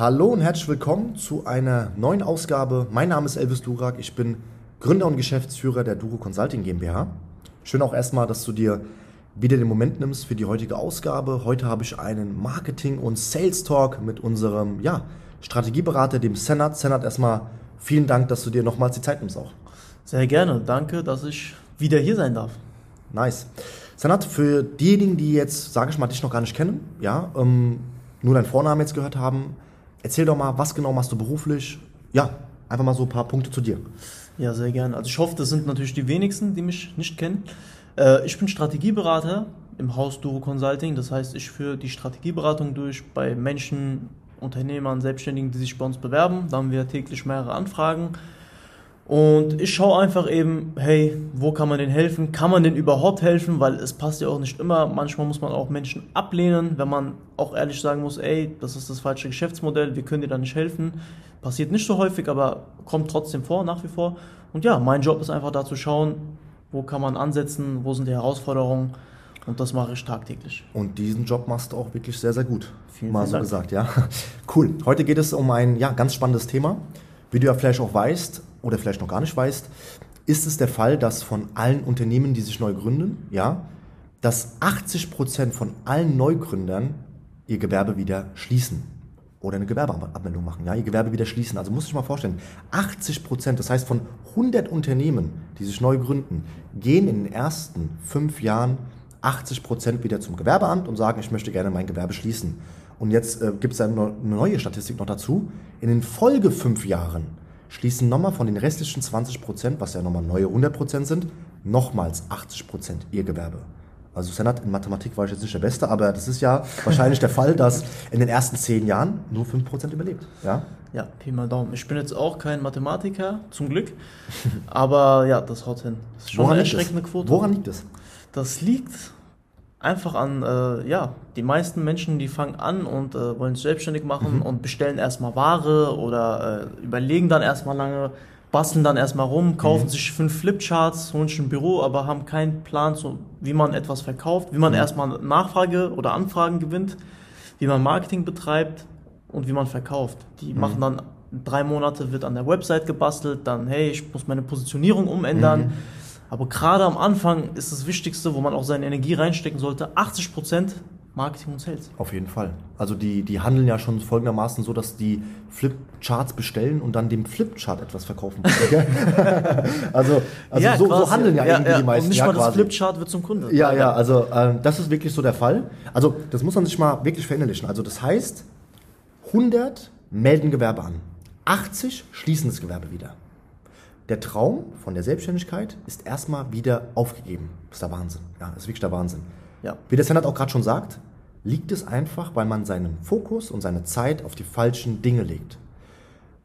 Hallo und herzlich willkommen zu einer neuen Ausgabe. Mein Name ist Elvis Durak. Ich bin Gründer und Geschäftsführer der Duro Consulting GmbH. Schön auch erstmal, dass du dir wieder den Moment nimmst für die heutige Ausgabe. Heute habe ich einen Marketing- und Sales Talk mit unserem ja, Strategieberater, dem Senat. Senat, erstmal vielen Dank, dass du dir nochmals die Zeit nimmst auch. Sehr gerne. Danke, dass ich wieder hier sein darf. Nice. Senat, für diejenigen, die jetzt, sage ich mal, dich noch gar nicht kennen, ja, ähm, nur deinen Vornamen jetzt gehört haben, erzähl doch mal, was genau machst du beruflich? Ja, einfach mal so ein paar Punkte zu dir. Ja, sehr gerne. Also ich hoffe, das sind natürlich die wenigsten, die mich nicht kennen. Äh, ich bin Strategieberater im Haus Duro Consulting. Das heißt, ich führe die Strategieberatung durch bei Menschen, Unternehmern, Selbstständigen, die sich bei uns bewerben. Da haben wir täglich mehrere Anfragen. Und ich schaue einfach eben, hey, wo kann man denn helfen? Kann man denn überhaupt helfen? Weil es passt ja auch nicht immer. Manchmal muss man auch Menschen ablehnen, wenn man auch ehrlich sagen muss, ey, das ist das falsche Geschäftsmodell, wir können dir da nicht helfen. Passiert nicht so häufig, aber kommt trotzdem vor, nach wie vor. Und ja, mein Job ist einfach da zu schauen, wo kann man ansetzen, wo sind die Herausforderungen. Und das mache ich tagtäglich. Und diesen Job machst du auch wirklich sehr, sehr gut. Vielen, Mal vielen so Dank. gesagt, ja. Cool. Heute geht es um ein ja, ganz spannendes Thema. Wie du ja vielleicht auch weißt oder vielleicht noch gar nicht weißt, ist es der Fall, dass von allen Unternehmen, die sich neu gründen, ja, dass 80 Prozent von allen Neugründern ihr Gewerbe wieder schließen oder eine Gewerbeabmeldung machen, ja, ihr Gewerbe wieder schließen. Also muss ich mal vorstellen, 80 Prozent, das heißt von 100 Unternehmen, die sich neu gründen, gehen in den ersten fünf Jahren 80 Prozent wieder zum Gewerbeamt und sagen, ich möchte gerne mein Gewerbe schließen. Und jetzt äh, gibt es eine neu- eine neue Statistik noch dazu. In den Folge fünf Jahren schließen nochmal von den restlichen 20 Prozent, was ja nochmal neue 100 Prozent sind, nochmals 80 Prozent ihr Gewerbe. Also Senat, in Mathematik war ich jetzt nicht der Beste, aber das ist ja wahrscheinlich der Fall, dass in den ersten zehn Jahren nur 5 Prozent überlebt. Ja? Ja, Pi mal Daumen. Ich bin jetzt auch kein Mathematiker, zum Glück. Aber ja, das haut hin. Das ist schon eine liegt erschreckende? Quote. Woran liegt es? Das liegt einfach an, äh, ja, die meisten Menschen, die fangen an und äh, wollen sich selbstständig machen Mhm. und bestellen erstmal Ware oder äh, überlegen dann erstmal lange, basteln dann erstmal rum, kaufen Mhm. sich fünf Flipcharts, holen sich ein Büro, aber haben keinen Plan, so, wie man etwas verkauft, wie Mhm. man erstmal Nachfrage oder Anfragen gewinnt, wie man Marketing betreibt und wie man verkauft. Die Mhm. machen dann drei Monate, wird an der Website gebastelt, dann, hey, ich muss meine Positionierung umändern. Aber gerade am Anfang ist das Wichtigste, wo man auch seine Energie reinstecken sollte, 80% Marketing und Sales. Auf jeden Fall. Also die, die handeln ja schon folgendermaßen so, dass die Flipcharts bestellen und dann dem Flipchart etwas verkaufen. also also so, so quasi. handeln ja, irgendwie die meisten. Und nicht ja, mal das. Flipchart wird zum Kunde. Ja, ja, also ähm, das ist wirklich so der Fall. Also das muss man sich mal wirklich verinnerlichen. Also das heißt, 100 melden Gewerbe an, 80 schließen das Gewerbe wieder. Der Traum von der Selbstständigkeit ist erstmal wieder aufgegeben. Das ist der Wahnsinn. Ja, das ist wirklich der Wahnsinn. Ja. Wie der Senat auch gerade schon sagt, liegt es einfach, weil man seinen Fokus und seine Zeit auf die falschen Dinge legt.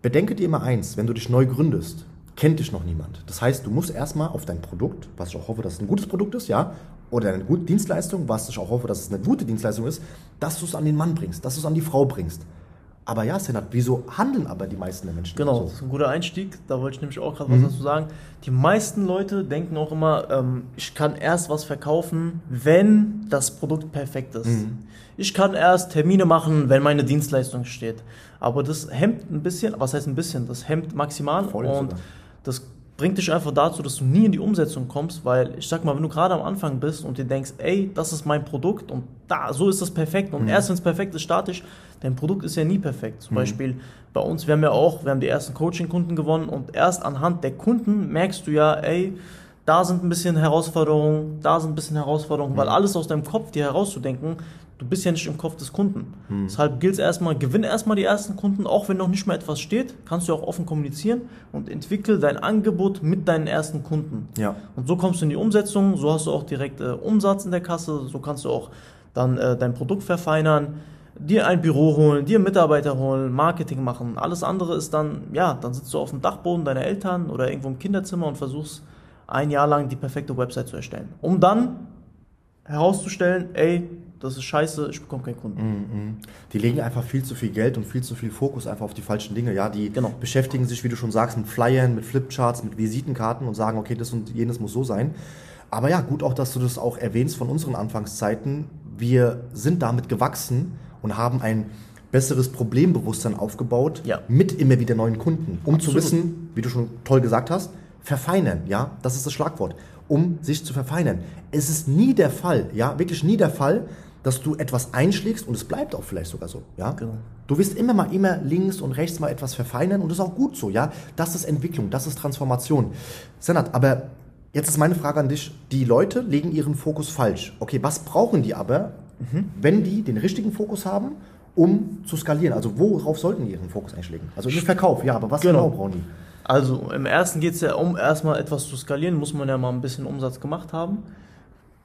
Bedenke dir immer eins, wenn du dich neu gründest, kennt dich noch niemand. Das heißt, du musst erstmal auf dein Produkt, was ich auch hoffe, dass es ein gutes Produkt ist, ja, oder eine gute Dienstleistung, was ich auch hoffe, dass es eine gute Dienstleistung ist, dass du es an den Mann bringst, dass du es an die Frau bringst. Aber ja, Senat, wieso handeln aber die meisten der Menschen Genau, das so? ist ein guter Einstieg. Da wollte ich nämlich auch gerade Mhm. was dazu sagen. Die meisten Leute denken auch immer, ähm, ich kann erst was verkaufen, wenn das Produkt perfekt ist. Mhm. Ich kann erst Termine machen, wenn meine Dienstleistung steht. Aber das hemmt ein bisschen, was heißt ein bisschen? Das hemmt maximal Voll und sogar. das bringt dich einfach dazu, dass du nie in die Umsetzung kommst, weil ich sag mal, wenn du gerade am Anfang bist und dir denkst, ey, das ist mein Produkt und da, so ist das perfekt Mhm. und erst wenn es perfekt ist, statisch, dein Produkt ist ja nie perfekt. Zum Beispiel bei uns, wir haben ja auch, wir haben die ersten Coaching-Kunden gewonnen und erst anhand der Kunden merkst du ja, ey, da sind ein bisschen Herausforderungen, da sind ein bisschen Herausforderungen, weil alles aus deinem Kopf dir herauszudenken, du bist ja nicht im Kopf des Kunden. Deshalb gilt es erstmal, gewinn erstmal die ersten Kunden, auch wenn noch nicht mal etwas steht, kannst du auch offen kommunizieren und entwickle dein Angebot mit deinen ersten Kunden. Ja. Und so kommst du in die Umsetzung, so hast du auch direkt äh, Umsatz in der Kasse, so kannst du auch dann äh, dein Produkt verfeinern, dir ein Büro holen, dir Mitarbeiter holen, Marketing machen. Alles andere ist dann, ja, dann sitzt du auf dem Dachboden deiner Eltern oder irgendwo im Kinderzimmer und versuchst ein Jahr lang die perfekte Website zu erstellen. Um dann herauszustellen, ey, das ist scheiße, ich bekomme keinen Kunden. Mhm. Die legen einfach viel zu viel Geld und viel zu viel Fokus einfach auf die falschen Dinge. Ja, die Genau. beschäftigen sich, wie du schon sagst, mit Flyern, mit Flipcharts, mit Visitenkarten und sagen, okay, das und jenes muss so sein. Aber ja, gut auch, dass du das auch erwähnst von unseren Anfangszeiten. Wir sind damit gewachsen und haben ein besseres Problembewusstsein aufgebaut Ja. mit immer wieder neuen Kunden, um zu Absolut. wissen, wie du schon toll gesagt hast, verfeinern, ja, das ist das Schlagwort, um sich zu verfeinern. Es ist nie der Fall, ja, wirklich nie der Fall, dass du etwas einschlägst und es bleibt auch vielleicht sogar so, ja. Genau. Du wirst immer mal immer links und rechts mal etwas verfeinern und das ist auch gut so, ja. Das ist Entwicklung, das ist Transformation. Senat, aber jetzt ist meine Frage an dich. Die Leute legen ihren Fokus falsch. Okay, was brauchen die aber, wenn die den richtigen Fokus haben, um zu skalieren? Also worauf sollten die ihren Fokus eigentlich legen? Also den Verkauf, ja, aber was genau, Genau. brauchen die? Also im ersten geht es ja um erstmal etwas zu skalieren, muss man ja mal ein bisschen Umsatz gemacht haben.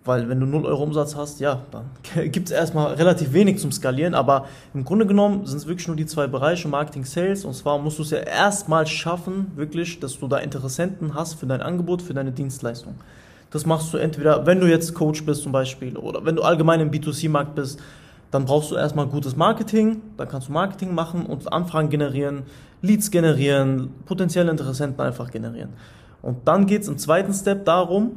Weil wenn du 0 Euro Umsatz hast, ja, dann gibt es erstmal relativ wenig zum Skalieren. Aber im Grunde genommen sind es wirklich nur die zwei Bereiche, Marketing, Sales. Und zwar musst du es ja erstmal schaffen, wirklich, dass du da Interessenten hast für dein Angebot, für deine Dienstleistung. Das machst du entweder, wenn du jetzt Coach bist zum Beispiel oder wenn du allgemein im B2C-Markt bist, dann brauchst du erstmal gutes Marketing, dann kannst du Marketing machen und Anfragen generieren, Leads generieren, potenzielle Interessenten einfach generieren. Und dann geht es im zweiten Step darum,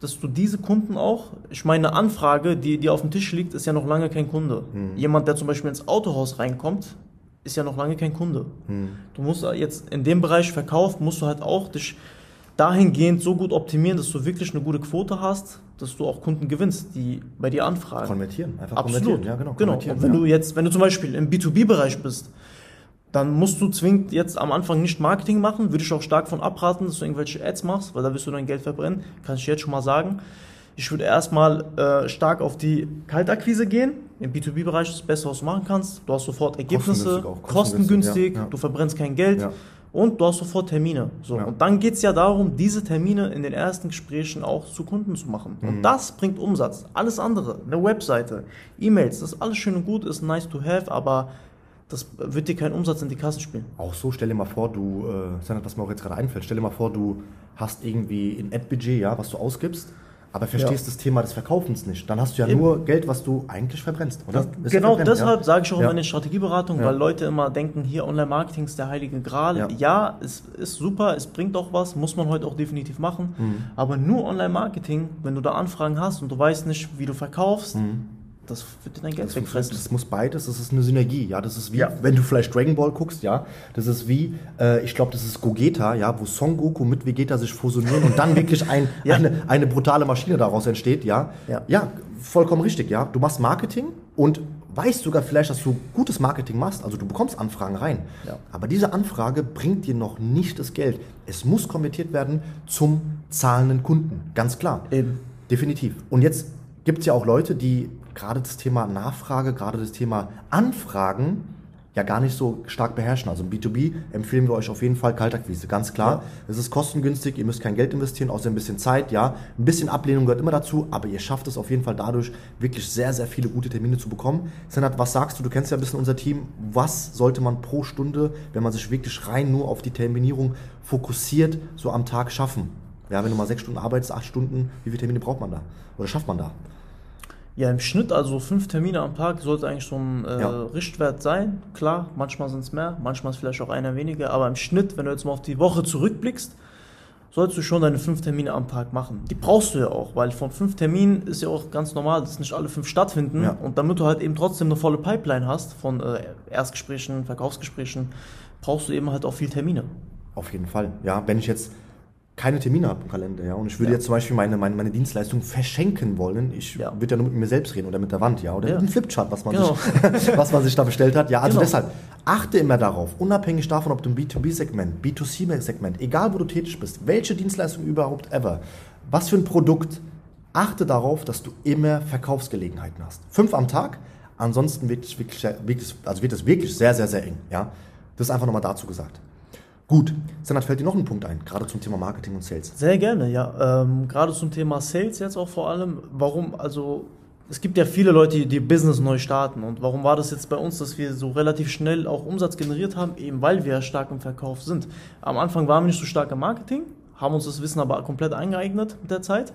dass du diese Kunden auch, ich meine, eine Anfrage, die, die auf dem Tisch liegt, ist ja noch lange kein Kunde. Jemand, der zum Beispiel ins Autohaus reinkommt, ist ja noch lange kein Kunde. Du musst jetzt in dem Bereich Verkauf, musst du halt auch dich dahingehend so gut optimieren, dass du wirklich eine gute Quote hast, dass du auch Kunden gewinnst, die bei dir anfragen. Konvertieren, einfach Absolut. konvertieren. Ja, genau. genau. Und wenn ja. du jetzt, wenn du zum Beispiel im B2B-Bereich bist, dann musst du zwingend jetzt am Anfang nicht Marketing machen, würde ich auch stark von abraten, dass du irgendwelche Ads machst, weil da wirst du dein Geld verbrennen, kann ich jetzt schon mal sagen. Ich würde erstmal äh, stark auf die Kaltakquise gehen. Im B2B-Bereich ist das Beste, was du machen kannst. Du hast sofort Ergebnisse, Kostengünstig auch, kostengünstig, kostengünstig, ja, ja. du verbrennst kein Geld. Und du hast sofort Termine. So. Ja. Und dann geht es ja darum, diese Termine in den ersten Gesprächen auch zu Kunden zu machen. Mhm. Und das bringt Umsatz. Alles andere, eine Webseite, E-Mails, das ist alles schön und gut, ist nice to have, aber das wird dir keinen Umsatz in die Kasse spielen. Auch so, stell dir mal vor, du, äh, was mir auch jetzt gerade einfällt, stell dir mal vor, du hast irgendwie ein Ad-Budget, ja, was du ausgibst, aber verstehst das Thema des Verkaufens nicht. Dann hast du ja Eben. nur Geld, was du eigentlich verbrennst, oder? Ist genau deshalb ja? sage ich auch Ja. immer in den Strategieberatungen, Ja. weil Leute immer denken, hier Online-Marketing ist der heilige Gral. Ja. Ja, es ist super, es bringt auch was, muss man heute auch definitiv machen. Mhm. Aber nur Online-Marketing, wenn du da Anfragen hast und du weißt nicht, wie du verkaufst, das wird dir dein Geld Das, wegfressen. das muss beides, das ist eine Synergie, ja, das ist wie, Ja. wenn du vielleicht Dragon Ball guckst, ja, das ist wie, äh, ich glaube, das ist Gogeta, ja, wo Son Goku mit Vegeta sich fusionieren und dann wirklich ein, Ja. eine, eine brutale Maschine daraus entsteht, ja. Ja. ja, vollkommen richtig, ja, du machst Marketing und weißt sogar vielleicht, dass du gutes Marketing machst, also du bekommst Anfragen rein, Ja. aber diese Anfrage bringt dir noch nicht das Geld. Es muss konvertiert werden zum zahlenden Kunden, ganz klar. Eben. Definitiv. Und jetzt gibt es ja auch Leute, die gerade das Thema Nachfrage, gerade das Thema Anfragen ja gar nicht so stark beherrschen. Also im B2B empfehlen wir euch auf jeden Fall Kaltakquise, ganz klar. Es ist kostengünstig, ihr müsst kein Geld investieren, außer ein bisschen Zeit, ja. Ein bisschen Ablehnung gehört immer dazu, aber ihr schafft es auf jeden Fall dadurch, wirklich sehr, sehr viele gute Termine zu bekommen. Senat, was sagst du? Du kennst ja ein bisschen unser Team. Was sollte man pro Stunde, wenn man sich wirklich rein nur auf die Terminierung fokussiert, so am Tag schaffen? Ja, wenn du mal sechs Stunden arbeitest, acht Stunden, wie viele Termine braucht man da? Oder schafft man da? Ja, im Schnitt also fünf Termine am Tag sollte eigentlich so ein äh, Ja. Richtwert sein. Klar, manchmal sind es mehr, manchmal ist vielleicht auch einer weniger, aber im Schnitt, wenn du jetzt mal auf die Woche zurückblickst, sollst du schon deine fünf Termine am Tag machen. Die brauchst du ja auch, weil von fünf Terminen ist ja auch ganz normal, dass nicht alle fünf stattfinden. Ja. Und damit du halt eben trotzdem eine volle Pipeline hast von äh, Erstgesprächen, Verkaufsgesprächen, brauchst du eben halt auch viel Termine. Auf jeden Fall. Ja, wenn ich jetzt keine Termine habe im Kalender, ja, und ich würde Ja. jetzt zum Beispiel meine, meine, meine Dienstleistung verschenken wollen, ich Ja. würde ja nur mit mir selbst reden oder mit der Wand, ja, oder Ja. mit einem Flipchart, was man, Genau. sich, was man sich da bestellt hat. Ja, also Genau. deshalb, achte immer darauf, unabhängig davon, ob du im B2B-Segment, B2C-Segment, egal wo du tätig bist, welche Dienstleistung überhaupt ever, was für ein Produkt, achte darauf, dass du immer Verkaufsgelegenheiten hast. Fünf am Tag, ansonsten wird es wirklich, wirklich, also wird es wirklich sehr, sehr, sehr eng, ja. Das ist einfach nochmal dazu gesagt. Gut, Senat, fällt dir noch ein Punkt ein, gerade zum Thema Marketing und Sales? Sehr gerne, ja. Ähm, gerade zum Thema Sales jetzt auch vor allem. Warum, also es gibt ja viele Leute, die, die Business neu starten. Und warum war das jetzt bei uns, dass wir so relativ schnell auch Umsatz generiert haben? Eben weil wir stark im Verkauf sind. Am Anfang waren wir nicht so stark im Marketing, haben uns das Wissen aber komplett eingeeignet mit der Zeit.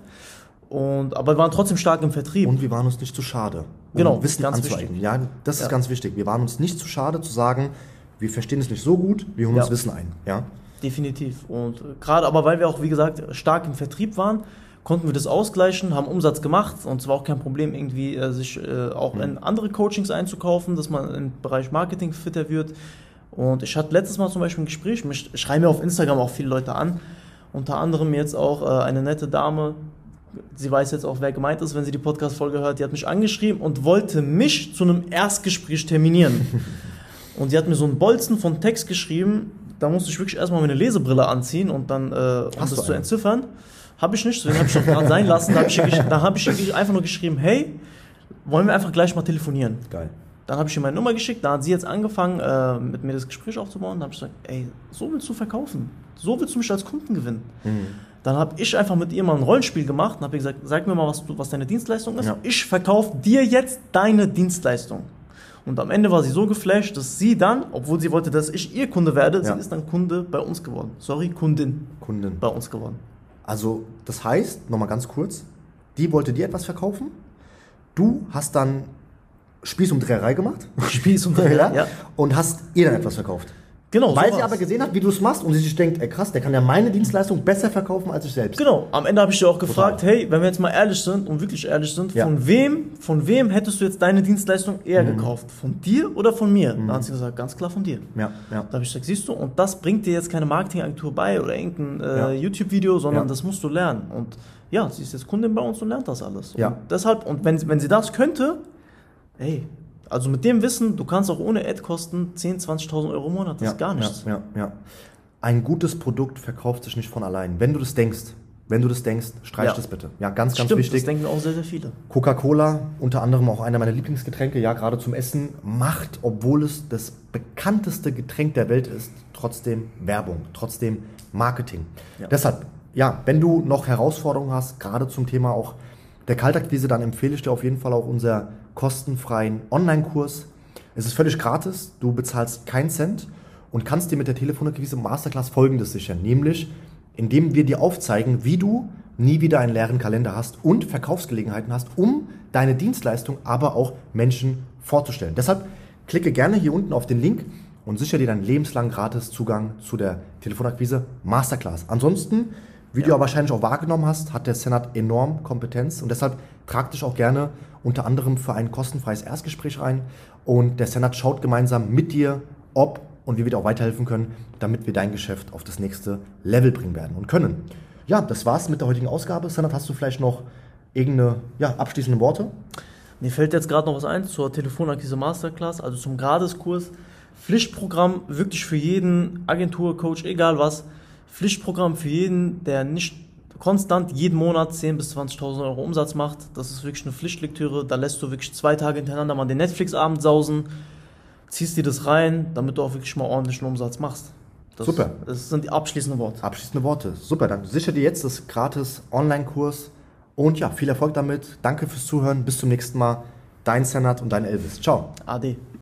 Und, aber wir waren trotzdem stark im Vertrieb. Und wir waren uns nicht zu schade, um Genau, Wissen ganz anzueignen. wichtig. Ja, das ist Ja. ganz wichtig. Wir waren uns nicht zu schade zu sagen, wir verstehen es nicht so gut, wir holen Ja. uns Wissen ein. Ja? Definitiv. Und gerade aber weil wir auch, wie gesagt, stark im Vertrieb waren, konnten wir das ausgleichen, haben Umsatz gemacht und es war auch kein Problem, irgendwie äh, sich äh, auch Mhm. in andere Coachings einzukaufen, dass man im Bereich Marketing fitter wird. Und ich hatte letztes Mal zum Beispiel ein Gespräch, mich schreiben mir auf Instagram auch viele Leute an, unter anderem jetzt auch äh, eine nette Dame, sie weiß jetzt auch, wer gemeint ist, wenn sie die Podcast-Folge hört, die hat mich angeschrieben und wollte mich zu einem Erstgespräch terminieren. und sie hat mir so einen Bolzen von Text geschrieben, da musste ich wirklich erstmal meine Lesebrille anziehen und dann, äh, um Hast das zu entziffern. Habe ich nicht, deswegen habe ich doch gerade sein lassen. Da habe ich, da hab ich einfach nur geschrieben, hey, wollen wir einfach gleich mal telefonieren? Geil. Dann habe ich ihr meine Nummer geschickt, da hat sie jetzt angefangen, äh, mit mir das Gespräch aufzubauen. Da habe ich gesagt, ey, so willst du verkaufen. So willst du mich als Kunden gewinnen. Mhm. Dann habe ich einfach mit ihr mal ein Rollenspiel gemacht und habe gesagt, sag mir mal, was, du, was deine Dienstleistung ist. Ja. Ich verkaufe dir jetzt deine Dienstleistung. Und am Ende war sie so geflasht, dass sie dann, obwohl sie wollte, dass ich ihr Kunde werde, Ja. sie ist dann Kunde bei uns geworden. Sorry, Kundin Kunden. bei uns geworden. Also, das heißt, nochmal ganz kurz, die wollte dir etwas verkaufen, du hast dann Spieß um Dreherei gemacht Spieß und ja? ja. und hast ihr dann etwas verkauft. Genau, Weil so sie aber gesehen hat, wie du es machst und sie sich denkt, ey krass, der kann ja meine Dienstleistung besser verkaufen als ich selbst. Genau, am Ende habe ich dir auch gefragt, Total. hey, wenn wir jetzt mal ehrlich sind und wirklich ehrlich sind, Ja. von wem, von wem hättest du jetzt deine Dienstleistung eher Mhm. gekauft? Von dir oder von mir? Dann hat sie gesagt, ganz klar von dir. Ja, ja. Da habe ich gesagt, siehst du, und das bringt dir jetzt keine Marketingagentur bei oder irgendein äh, Ja. YouTube-Video, sondern Ja. das musst du lernen. Und ja, sie ist jetzt Kundin bei uns und lernt das alles. Ja. Und deshalb, und wenn, sie- wenn sie das könnte, ey, also mit dem Wissen, du kannst auch ohne Ad-Kosten 10.000, 20.000 Euro im Monat, das ist gar nichts. Ja, ja, ja. Ein gutes Produkt verkauft sich nicht von allein. Wenn du das denkst, wenn du das denkst, streich Ja. das bitte. Ja, ganz, ganz Stimmt, wichtig. das denken auch sehr, sehr viele. Coca-Cola, unter anderem auch einer meiner Lieblingsgetränke, ja, gerade zum Essen, macht, obwohl es das bekannteste Getränk der Welt ist, trotzdem Werbung, trotzdem Marketing. Ja. Deshalb, ja, wenn du noch Herausforderungen hast, gerade zum Thema auch der Kaltakquise, dann empfehle ich dir auf jeden Fall auch unser kostenfreien Online-Kurs. Es ist völlig gratis, du bezahlst keinen Cent und kannst dir mit der Telefonakquise Masterclass folgendes sichern, nämlich indem wir dir aufzeigen, wie du nie wieder einen leeren Kalender hast und Verkaufsgelegenheiten hast, um deine Dienstleistung aber auch Menschen vorzustellen. Deshalb klicke gerne hier unten auf den Link und sichere dir deinen lebenslangen gratis Zugang zu der Telefonakquise Masterclass. Ansonsten, wie du ja wahrscheinlich auch wahrgenommen hast, hat der Senat enorm Kompetenz und deshalb trag dich auch gerne unter anderem für ein kostenfreies Erstgespräch ein und der Senat schaut gemeinsam mit dir, ob und wie wir dir auch weiterhelfen können, damit wir dein Geschäft auf das nächste Level bringen werden und können. Ja, das war's mit der heutigen Ausgabe. Senat, hast du vielleicht noch irgendeine ja, abschließende Worte? Mir fällt jetzt gerade noch was ein zur Telefonakquise Masterclass, also zum Gratiskurs. Pflichtprogramm wirklich für jeden Agentur, Coach, egal was. Pflichtprogramm für jeden, der nicht konstant jeden Monat 10.000 bis 20.000 Euro Umsatz macht. Das ist wirklich eine Pflichtlektüre. Da lässt du wirklich zwei Tage hintereinander mal den Netflix-Abend sausen, ziehst dir das rein, damit du auch wirklich mal ordentlichen Umsatz machst. Das, Super. Das sind die abschließenden Worte. Abschließende Worte. Super, dann sichere dir jetzt das gratis Online-Kurs und ja, viel Erfolg damit. Danke fürs Zuhören. Bis zum nächsten Mal. Dein Senat und dein Elvis. Ciao. Ade.